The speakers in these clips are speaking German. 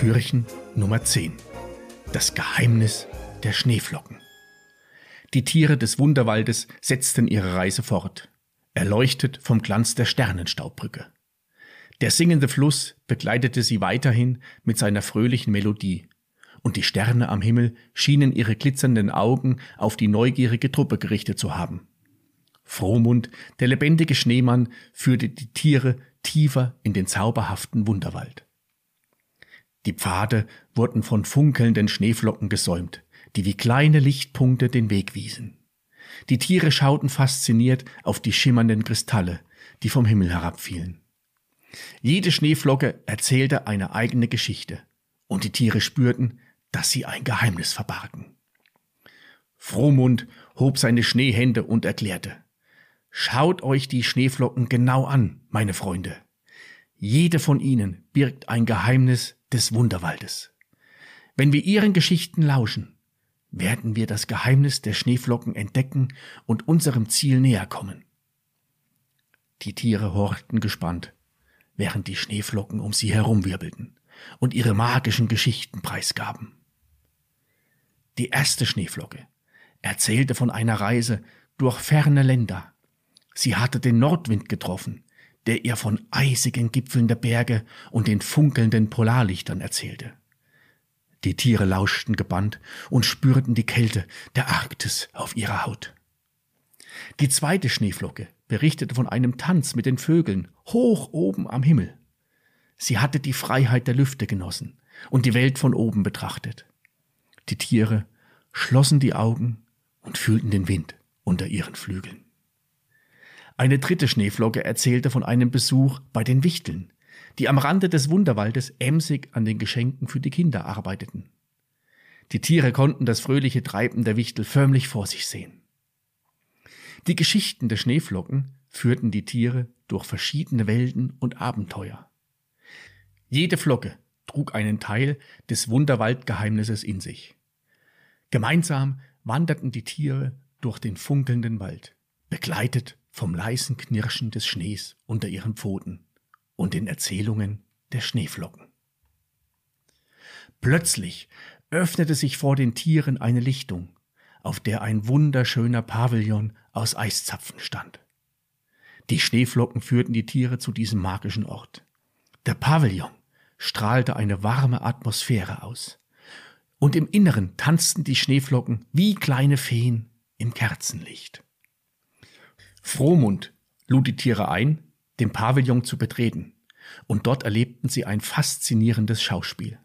Türchen Nummer 10. Das Geheimnis der Schneeflocken. Die Tiere des Wunderwaldes setzten ihre Reise fort, erleuchtet vom Glanz der Sternenstaubbrücke. Der singende Fluss begleitete sie weiterhin mit seiner fröhlichen Melodie, und die Sterne am Himmel schienen ihre glitzernden Augen auf die neugierige Truppe gerichtet zu haben. Frohmund, der lebendige Schneemann, führte die Tiere tiefer in den zauberhaften Wunderwald. Die Pfade wurden von funkelnden Schneeflocken gesäumt, die wie kleine Lichtpunkte den Weg wiesen. Die Tiere schauten fasziniert auf die schimmernden Kristalle, die vom Himmel herabfielen. Jede Schneeflocke erzählte eine eigene Geschichte, und die Tiere spürten, dass sie ein Geheimnis verbargen. Frohmund hob seine Schneehände und erklärte, Schaut euch die Schneeflocken genau an, meine Freunde. Jede von ihnen birgt ein Geheimnis des Wunderwaldes. Wenn wir ihren Geschichten lauschen, werden wir das Geheimnis der Schneeflocken entdecken und unserem Ziel näher kommen. Die Tiere horchten gespannt, während die Schneeflocken um sie herumwirbelten und ihre magischen Geschichten preisgaben. Die erste Schneeflocke erzählte von einer Reise durch ferne Länder. Sie hatte den Nordwind getroffen, der ihr von eisigen Gipfeln der Berge und den funkelnden Polarlichtern erzählte. Die Tiere lauschten gebannt und spürten die Kälte der Arktis auf ihrer Haut. Die zweite Schneeflocke berichtete von einem Tanz mit den Vögeln hoch oben am Himmel. Sie hatte die Freiheit der Lüfte genossen und die Welt von oben betrachtet. Die Tiere schlossen die Augen und fühlten den Wind unter ihren Flügeln. Eine dritte Schneeflocke erzählte von einem Besuch bei den Wichteln, die am Rande des Wunderwaldes emsig an den Geschenken für die Kinder arbeiteten. Die Tiere konnten das fröhliche Treiben der Wichtel förmlich vor sich sehen. Die Geschichten der Schneeflocken führten die Tiere durch verschiedene Welten und Abenteuer. Jede Flocke trug einen Teil des Wunderwaldgeheimnisses in sich. Gemeinsam wanderten die Tiere durch den funkelnden Wald, begleitet vom leisen Knirschen des Schnees unter ihren Pfoten und den Erzählungen der Schneeflocken. Plötzlich öffnete sich vor den Tieren eine Lichtung, auf der ein wunderschöner Pavillon aus Eiszapfen stand. Die Schneeflocken führten die Tiere zu diesem magischen Ort. Der Pavillon strahlte eine warme Atmosphäre aus, und im Inneren tanzten die Schneeflocken wie kleine Feen im Kerzenlicht. Frohmund lud die Tiere ein, den Pavillon zu betreten, und dort erlebten sie ein faszinierendes Schauspiel.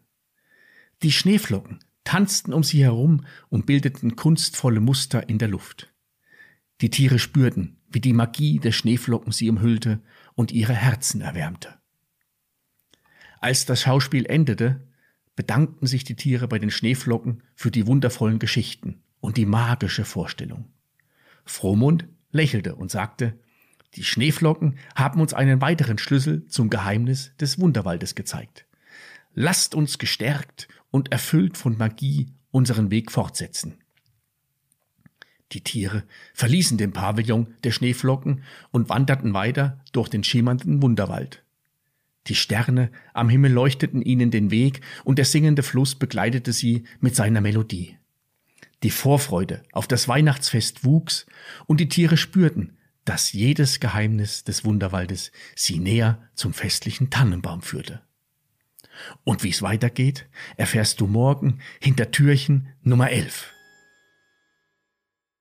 Die Schneeflocken tanzten um sie herum und bildeten kunstvolle Muster in der Luft. Die Tiere spürten, wie die Magie der Schneeflocken sie umhüllte und ihre Herzen erwärmte. Als das Schauspiel endete, bedankten sich die Tiere bei den Schneeflocken für die wundervollen Geschichten und die magische Vorstellung. Frohmund lächelte und sagte, die Schneeflocken haben uns einen weiteren Schlüssel zum Geheimnis des Wunderwaldes gezeigt. Lasst uns gestärkt und erfüllt von Magie unseren Weg fortsetzen. Die Tiere verließen den Pavillon der Schneeflocken und wanderten weiter durch den schimmernden Wunderwald. Die Sterne am Himmel leuchteten ihnen den Weg und der singende Fluss begleitete sie mit seiner Melodie. Die Vorfreude auf das Weihnachtsfest wuchs und die Tiere spürten, dass jedes Geheimnis des Wunderwaldes sie näher zum festlichen Tannenbaum führte. Und wie es weitergeht, erfährst du morgen hinter Türchen Nummer 11.